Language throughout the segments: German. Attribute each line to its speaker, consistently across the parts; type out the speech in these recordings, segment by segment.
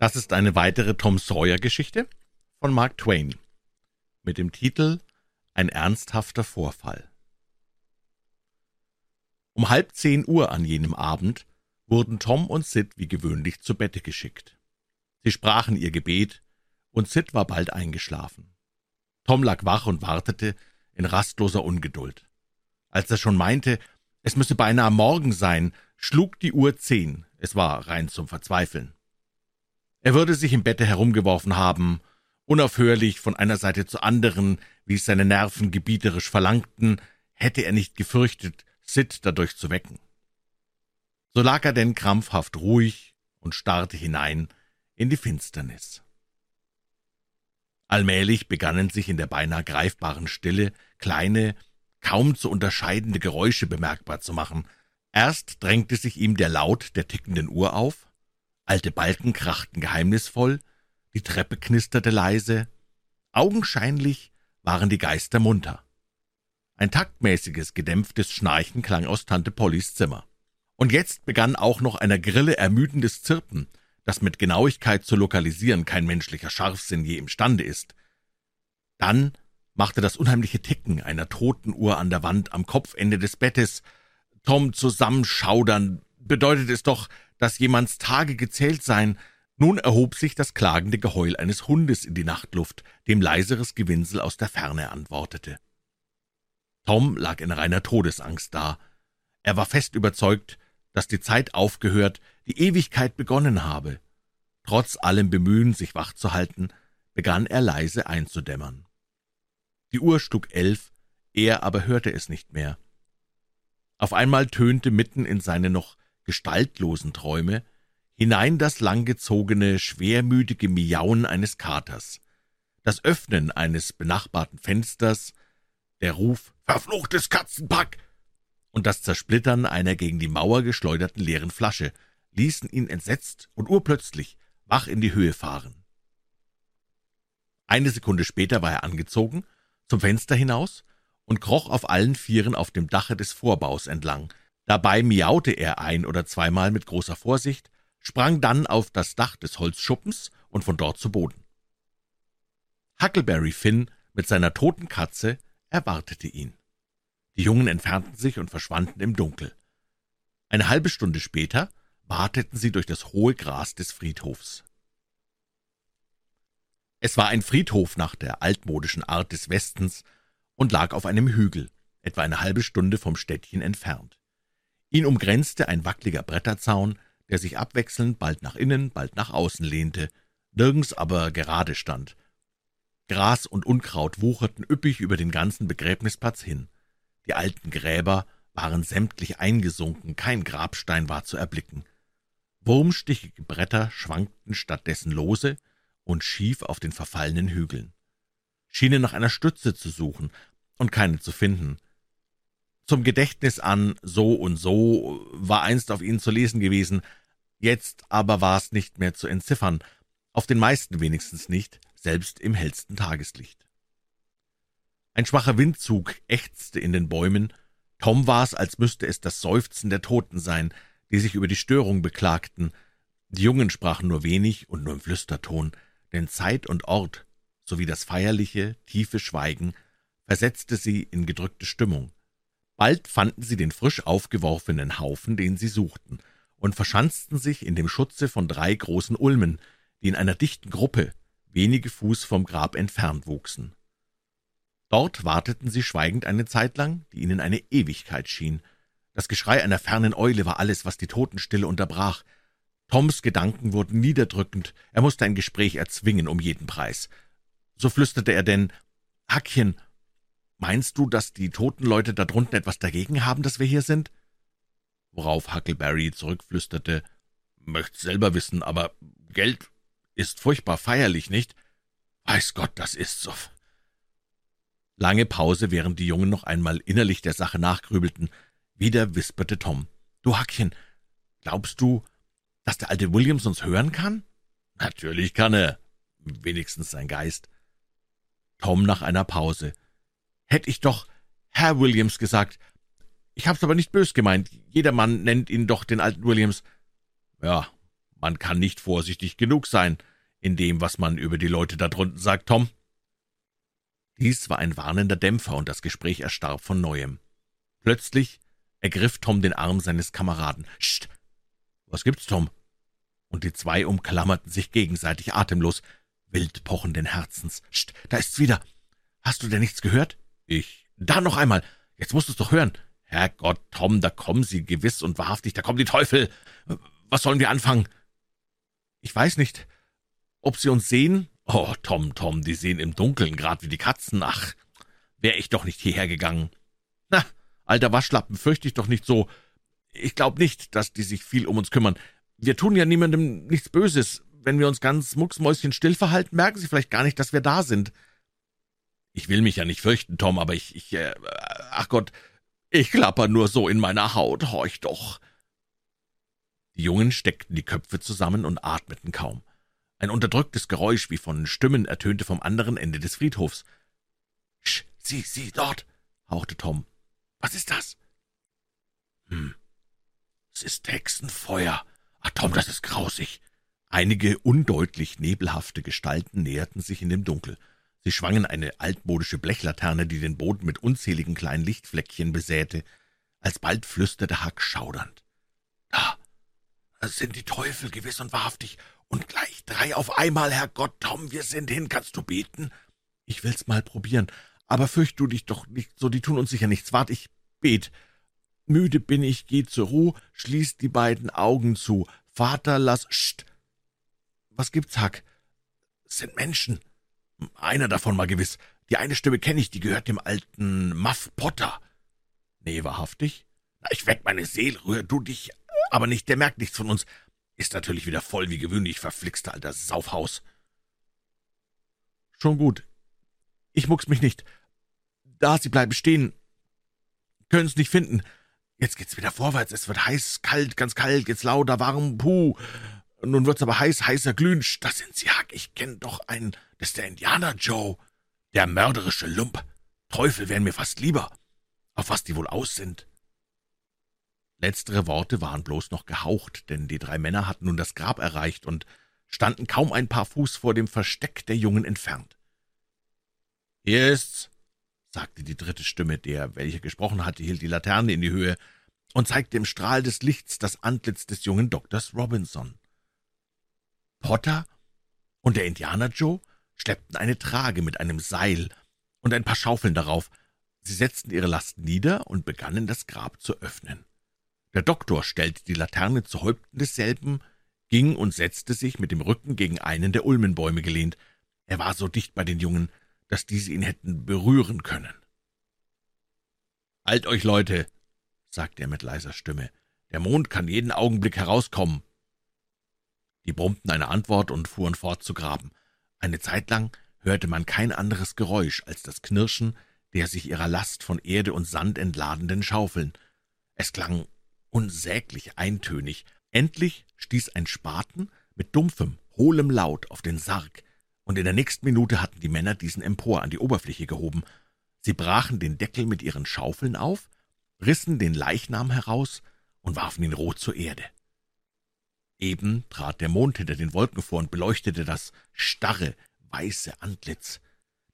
Speaker 1: Das ist eine weitere Tom Sawyer-Geschichte von Mark Twain mit dem Titel Ein ernsthafter Vorfall. Um halb zehn Uhr an jenem Abend wurden Tom und Sid wie gewöhnlich zu Bette geschickt. Sie sprachen ihr Gebet, und Sid war bald eingeschlafen. Tom lag wach und wartete in rastloser Ungeduld. Als er schon meinte, es müsse beinahe morgen sein, schlug die Uhr zehn. Es war rein zum Verzweifeln. Er würde sich im Bette herumgeworfen haben, unaufhörlich von einer Seite zur anderen, wie es seine Nerven gebieterisch verlangten, hätte er nicht gefürchtet, Sid dadurch zu wecken. So lag er denn krampfhaft ruhig und starrte hinein in die Finsternis. Allmählich begannen sich in der beinahe greifbaren Stille kleine, kaum zu unterscheidende Geräusche bemerkbar zu machen. Erst drängte sich ihm der Laut der tickenden Uhr auf, alte Balken krachten geheimnisvoll, die Treppe knisterte leise, augenscheinlich waren die Geister munter. Ein taktmäßiges, gedämpftes Schnarchen klang aus Tante Pollys Zimmer. Und jetzt begann auch noch einer Grille ermüdendes Zirpen, das mit Genauigkeit zu lokalisieren kein menschlicher Scharfsinn je imstande ist. Dann machte das unheimliche Ticken einer toten Uhr an der Wand am Kopfende des Bettes Tom zusammenschaudern. Bedeutet es doch, dass jemands Tage gezählt seien. Nun erhob sich das klagende Geheul eines Hundes in die Nachtluft, dem leiseres Gewinsel aus der Ferne antwortete. Tom lag in reiner Todesangst da. Er war fest überzeugt, dass die Zeit aufgehört, die Ewigkeit begonnen habe. Trotz allem Bemühen, sich wach zu halten, begann er leise einzudämmern. Die Uhr schlug elf, er aber hörte es nicht mehr. Auf einmal tönte mitten in seine noch gestaltlosen Träume hinein das langgezogene, schwermütige Miauen eines Katers, das Öffnen eines benachbarten Fensters, der Ruf »Verfluchtes Katzenpack!« und das Zersplittern einer gegen die Mauer geschleuderten leeren Flasche ließen ihn entsetzt und urplötzlich wach in die Höhe fahren. Eine Sekunde später war er angezogen, zum Fenster hinaus und kroch auf allen Vieren auf dem Dache des Vorbaus entlang. Dabei miaute er ein oder zweimal mit großer Vorsicht, sprang dann auf das Dach des Holzschuppens und von dort zu Boden. Huckleberry Finn mit seiner toten Katze erwartete ihn. Die Jungen entfernten sich und verschwanden im Dunkel. Eine halbe Stunde später wateten sie durch das hohe Gras des Friedhofs. Es war ein Friedhof nach der altmodischen Art des Westens und lag auf einem Hügel, etwa eine halbe Stunde vom Städtchen entfernt. Ihn umgrenzte ein wackliger Bretterzaun, der sich abwechselnd bald nach innen, bald nach außen lehnte, nirgends aber gerade stand. Gras und Unkraut wucherten üppig über den ganzen Begräbnisplatz hin. Die alten Gräber waren sämtlich eingesunken, kein Grabstein war zu erblicken. Wurmstichige Bretter schwankten stattdessen lose und schief auf den verfallenen Hügeln, schienen nach einer Stütze zu suchen und keine zu finden. Zum Gedächtnis an so und so war einst auf ihnen zu lesen gewesen, jetzt aber war es nicht mehr zu entziffern, auf den meisten wenigstens nicht, selbst im hellsten Tageslicht. Ein schwacher Windzug ächzte in den Bäumen. Tom war es, als müsste es das Seufzen der Toten sein, die sich über die Störung beklagten. Die Jungen sprachen nur wenig und nur im Flüsterton, denn Zeit und Ort sowie das feierliche, tiefe Schweigen versetzte sie in gedrückte Stimmung. Bald fanden sie den frisch aufgeworfenen Haufen, den sie suchten, und verschanzten sich in dem Schutze von drei großen Ulmen, die in einer dichten Gruppe wenige Fuß vom Grab entfernt wuchsen. Dort warteten sie schweigend eine Zeit lang, die ihnen eine Ewigkeit schien. Das Geschrei einer fernen Eule war alles, was die Totenstille unterbrach. Toms Gedanken wurden niederdrückend, er musste ein Gespräch erzwingen um jeden Preis. So flüsterte er denn, Hackchen, meinst du, dass die toten Leute da drunten etwas dagegen haben, dass wir hier sind? Worauf Huckleberry zurückflüsterte, möcht's selber wissen, aber Geld ist furchtbar feierlich, nicht? Weiß Gott, das ist so. Lange Pause, während die Jungen noch einmal innerlich der Sache nachgrübelten. Wieder wisperte Tom. »Du Hackchen, glaubst du, dass der alte Williams uns hören kann?« »Natürlich kann er. Wenigstens sein Geist.« Tom nach einer Pause. »Hätt ich doch Herr Williams gesagt. Ich hab's aber nicht bös gemeint. Jedermann nennt ihn doch den alten Williams.« »Ja, Man kann nicht vorsichtig genug sein in dem, was man über die Leute da drunten sagt, Tom.« Dies war ein warnender Dämpfer, und das Gespräch erstarb von neuem. Plötzlich ergriff Tom den Arm seines Kameraden. »Scht! Was gibt's, Tom?« Und die zwei umklammerten sich gegenseitig atemlos, wild pochenden Herzens. »Scht! Da ist's wieder! Hast du denn nichts gehört?« »Ich. Da noch einmal! Jetzt musst du's doch hören!« »Herrgott, Tom, da kommen sie gewiss und wahrhaftig, da kommen die Teufel! Was sollen wir anfangen?« »Ich weiß nicht, ob sie uns sehen?« »Oh, Tom, Tom, die sehen im Dunkeln, grad wie die Katzen. Ach, wär ich doch nicht hierher gegangen.« »Na, alter Waschlappen, fürcht dich doch nicht so. Ich glaub nicht, dass die sich viel um uns kümmern. Wir tun ja niemandem nichts Böses. Wenn wir uns ganz mucksmäuschenstill verhalten, merken sie vielleicht gar nicht, dass wir da sind.« »Ich will mich ja nicht fürchten, Tom, aber ich, ich, äh, ach Gott, ich klapper nur so in meiner Haut, horch doch.« Die Jungen steckten die Köpfe zusammen und atmeten kaum. Ein unterdrücktes Geräusch wie von Stimmen ertönte vom anderen Ende des Friedhofs. »Sch, sieh, sieh, dort!« hauchte Tom. »Was ist das?« »Hm, es ist Hexenfeuer. Ach, Tom, das ist grausig.« Einige undeutlich nebelhafte Gestalten näherten sich in dem Dunkel. Sie schwangen eine altmodische Blechlaterne, die den Boden mit unzähligen kleinen Lichtfleckchen besäte. Alsbald flüsterte Huck schaudernd. »Da, das sind die Teufel gewiss und wahrhaftig, und gleich drei auf einmal, Herrgott, Tom, wir sind hin, kannst du beten?« »Ich will's mal probieren, aber fürcht du dich doch nicht so, die tun uns sicher nichts. Wart, ich bet. Müde bin ich, geh zur Ruh, schließ die beiden Augen zu. Vater, lass... Scht! Was gibt's, Hack? Sind Menschen. Einer davon mal gewiss. Die eine Stimme kenne ich, die gehört dem alten Muff Potter. Nee, wahrhaftig? Ich weck meine Seele, rühr du dich, aber nicht, der merkt nichts von uns. Ist natürlich wieder voll wie gewöhnlich, verflixter alter Saufhaus. Schon gut. Ich mucks mich nicht. Da, Sie bleiben stehen. Können's nicht finden. Jetzt geht's wieder vorwärts. Es wird heiß, kalt, ganz kalt, jetzt lauter, warm, puh. Nun wird's aber heiß, heißer glühen. Das sind Sie, Hack. Ich kenn doch einen. Ist der Indianer Joe. Der mörderische Lump. Teufel wären mir fast lieber. Auf was die wohl aus sind. Letztere Worte waren bloß noch gehaucht, denn die drei Männer hatten nun das Grab erreicht und standen kaum ein paar Fuß vor dem Versteck der Jungen entfernt. Hier ist's, sagte die dritte Stimme, der, welche gesprochen hatte, hielt die Laterne in die Höhe und zeigte im Strahl des Lichts das Antlitz des jungen Doktors Robinson. Potter und der Indianer Joe schleppten eine Trage mit einem Seil und ein paar Schaufeln darauf. Sie setzten ihre Last nieder und begannen, das Grab zu öffnen. Der Doktor stellte die Laterne zu Häupten desselben, ging und setzte sich mit dem Rücken gegen einen der Ulmenbäume gelehnt. Er war so dicht bei den Jungen, dass diese ihn hätten berühren können. »Halt euch, Leute«, sagte er mit leiser Stimme, »der Mond kann jeden Augenblick herauskommen.« Die brummten eine Antwort und fuhren fort zu graben. Eine Zeit lang hörte man kein anderes Geräusch als das Knirschen der sich ihrer Last von Erde und Sand entladenden Schaufeln. Es klang unsäglich eintönig. Endlich stieß ein Spaten mit dumpfem, hohlem Laut auf den Sarg, und in der nächsten Minute hatten die Männer diesen empor an die Oberfläche gehoben. Sie brachen den Deckel mit ihren Schaufeln auf, rissen den Leichnam heraus und warfen ihn rot zur Erde. Eben trat der Mond hinter den Wolken vor und beleuchtete das starre, weiße Antlitz.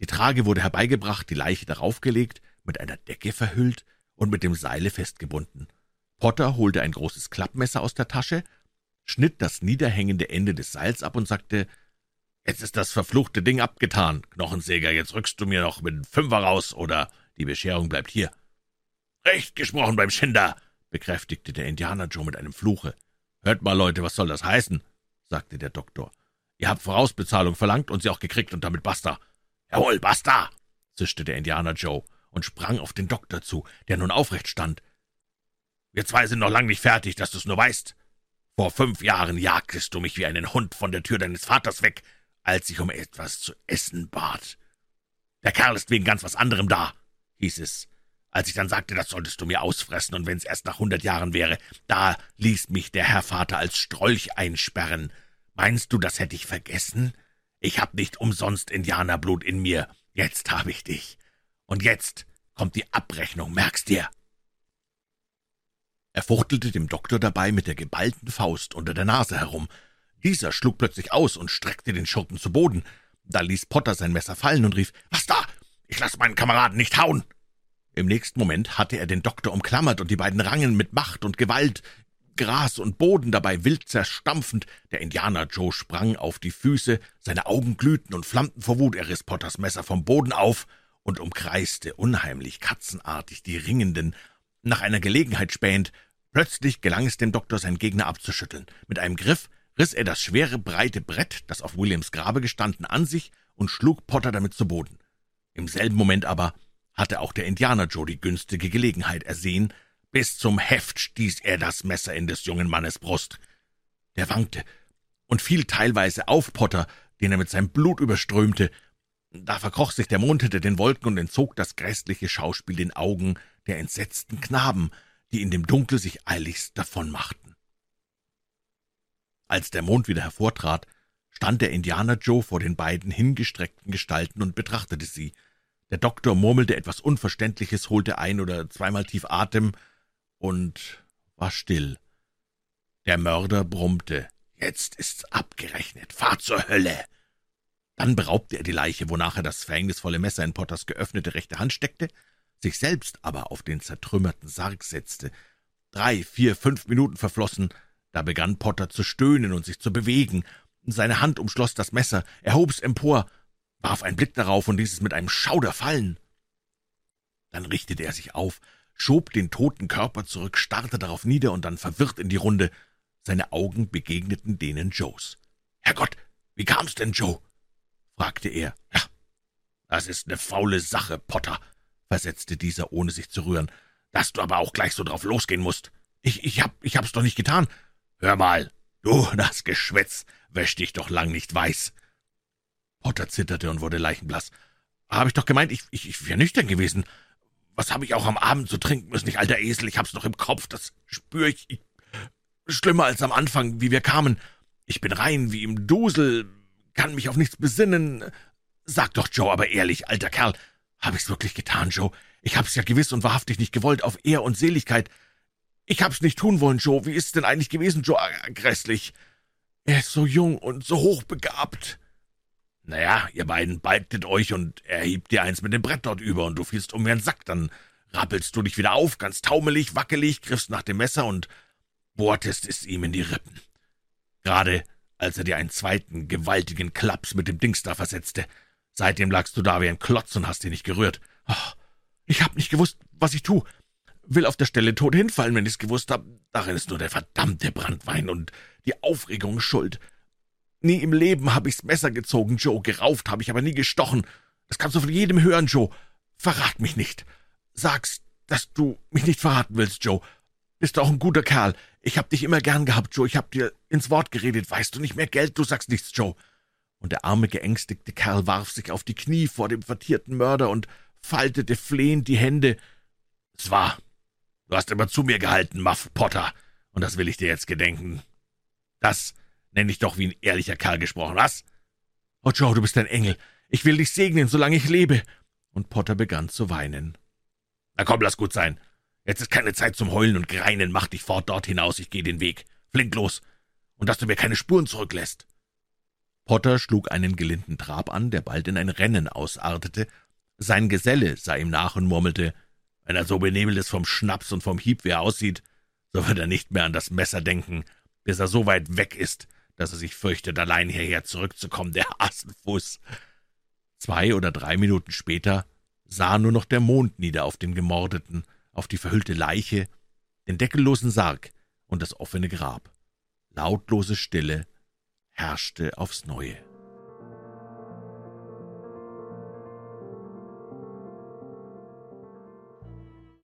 Speaker 1: Die Trage wurde herbeigebracht, die Leiche darauf gelegt, mit einer Decke verhüllt und mit dem Seile festgebunden. Potter holte ein großes Klappmesser aus der Tasche, schnitt das niederhängende Ende des Seils ab und sagte, Jetzt ist das verfluchte Ding abgetan, Knochensäger, jetzt rückst du mir noch mit dem Fünfer raus, oder die Bescherung bleibt hier. Recht gesprochen beim Schinder, bekräftigte der Indianer Joe mit einem Fluche. Hört mal, Leute, was soll das heißen? sagte der Doktor. Ihr habt Vorausbezahlung verlangt und sie auch gekriegt und damit basta. Jawohl, basta, zischte der Indianer Joe und sprang auf den Doktor zu, der nun aufrecht stand. Wir zwei sind noch lang nicht fertig, dass du's nur weißt. Vor fünf Jahren jagtest du mich wie einen Hund von der Tür deines Vaters weg, als ich um etwas zu essen bat. Der Kerl ist wegen ganz was anderem da, hieß es. Als ich dann sagte, das solltest du mir ausfressen, und wenn's erst nach hundert Jahren wäre, da ließ mich der Herr Vater als Strolch einsperren. Meinst du, das hätte ich vergessen? Ich hab nicht umsonst Indianerblut in mir. Jetzt hab ich dich. Und jetzt kommt die Abrechnung, merkst dir. Er fuchtelte dem Doktor dabei mit der geballten Faust unter der Nase herum, Dieser schlug plötzlich aus und streckte den Schurken zu Boden. Da ließ Potter sein Messer fallen und rief, »Was da? Ich lasse meinen Kameraden nicht hauen!« Im nächsten Moment hatte er den Doktor umklammert und die beiden rangen mit Macht und Gewalt, Gras und Boden dabei wild zerstampfend. Der Indianer Joe sprang auf die Füße, seine Augen glühten und flammten vor Wut. Er riss Potters Messer vom Boden auf und umkreiste unheimlich katzenartig die Ringenden, nach einer Gelegenheit spähend. Plötzlich gelang es dem Doktor, seinen Gegner abzuschütteln. Mit einem Griff riss er das schwere, breite Brett, das auf Williams Grabe gestanden, an sich und schlug Potter damit zu Boden. Im selben Moment aber hatte auch der Indianer Joe die günstige Gelegenheit ersehen, bis zum Heft stieß er das Messer in des jungen Mannes Brust. Der wankte und fiel teilweise auf Potter, den er mit seinem Blut überströmte. Da verkroch sich der Mond hinter den Wolken und entzog das grässliche Schauspiel den Augen der entsetzten Knaben, die in dem Dunkel sich eiligst davonmachten. Als der Mond wieder hervortrat, stand der Indianer Joe vor den beiden hingestreckten Gestalten und betrachtete sie. Der Doktor murmelte etwas Unverständliches, holte ein oder zweimal tief Atem und war still. Der Mörder brummte. Jetzt ist's abgerechnet. Fahr zur Hölle! Dann beraubte er die Leiche, wonach er das verhängnisvolle Messer in Potters geöffnete rechte Hand steckte, sich selbst aber auf den zertrümmerten Sarg setzte. Drei, vier, fünf Minuten verflossen, da begann Potter zu stöhnen und sich zu bewegen. Seine Hand umschloss das Messer, er hob's empor, warf einen Blick darauf und ließ es mit einem Schauder fallen. Dann richtete er sich auf, schob den toten Körper zurück, starrte darauf nieder und dann verwirrt in die Runde. Seine Augen begegneten denen Joes. »Herrgott, wie kam's denn, Joe?« fragte er. »Ja, das ist eine faule Sache, Potter«, versetzte dieser, ohne sich zu rühren, »dass du aber auch gleich so drauf losgehen musst. Ich, ich, hab, ich hab's doch nicht getan. Hör mal, du, das Geschwätz wäscht dich doch lang nicht weiß.« Potter zitterte und wurde leichenblass. »Hab ich doch gemeint, ich, ich, ich wär nüchtern gewesen. Was habe ich auch am Abend zu trinken müssen, ich alter Esel, ich hab's noch im Kopf, das spür ich, ich. Schlimmer als am Anfang, wie wir kamen. Ich bin rein wie im Dusel, kann mich auf nichts besinnen. Sag doch, Joe, aber ehrlich, alter Kerl, hab ich's wirklich getan, Joe? Ich hab's ja gewiss und wahrhaftig nicht gewollt, auf Ehr und Seligkeit. Ich hab's nicht tun wollen, Joe. Wie ist's denn eigentlich gewesen, Joe? Grässlich. Er ist so jung und so hochbegabt. Naja, ihr beiden balgtet euch und er hebt dir eins mit dem Brett dort über und du fielst um wie ein Sack, dann rappelst du dich wieder auf, ganz taumelig, wackelig, griffst nach dem Messer und bohrtest es ihm in die Rippen. Gerade als er dir einen zweiten, gewaltigen Klaps mit dem Dings da versetzte. Seitdem lagst du da wie ein Klotz und hast dich nicht gerührt. Oh, ich hab nicht gewusst, was ich tu. Will auf der Stelle tot hinfallen, wenn ich's gewusst hab. Darin ist nur der verdammte Brandwein und die Aufregung schuld. Nie im Leben habe ich's Messer gezogen, Joe. Gerauft habe ich aber nie gestochen. Das kannst du von jedem hören, Joe. Verrat mich nicht. Sag's, dass du mich nicht verraten willst, Joe. Bist auch ein guter Kerl. Ich hab dich immer gern gehabt, Joe. Ich hab dir ins Wort geredet. Weißt du nicht mehr Geld? Du sagst nichts, Joe. Und der arme, geängstigte Kerl warf sich auf die Knie vor dem vertierten Mörder und faltete flehend die Hände. Es war. Du hast immer zu mir gehalten, Muff Potter. Und das will ich dir jetzt gedenken. Das Nenn dich doch wie ein ehrlicher Kerl gesprochen, was? Oh, Joe, du bist ein Engel. Ich will dich segnen, solange ich lebe. Und Potter begann zu weinen. Na komm, lass gut sein. Jetzt ist keine Zeit zum Heulen und Greinen. Mach dich fort dort hinaus, ich gehe den Weg. Flink los. Und dass du mir keine Spuren zurücklässt. Potter schlug einen gelinden Trab an, der bald in ein Rennen ausartete. Sein Geselle sah ihm nach und murmelte, wenn er so benebelt ist vom Schnaps und vom Hieb, wie er aussieht, so wird er nicht mehr an das Messer denken, bis er so weit weg ist, dass er sich fürchtet, allein hierher zurückzukommen, der Hasenfuß. Zwei oder drei Minuten später sah nur noch der Mond nieder auf den Gemordeten, auf die verhüllte Leiche, den deckellosen Sarg und das offene Grab. Lautlose Stille herrschte aufs Neue.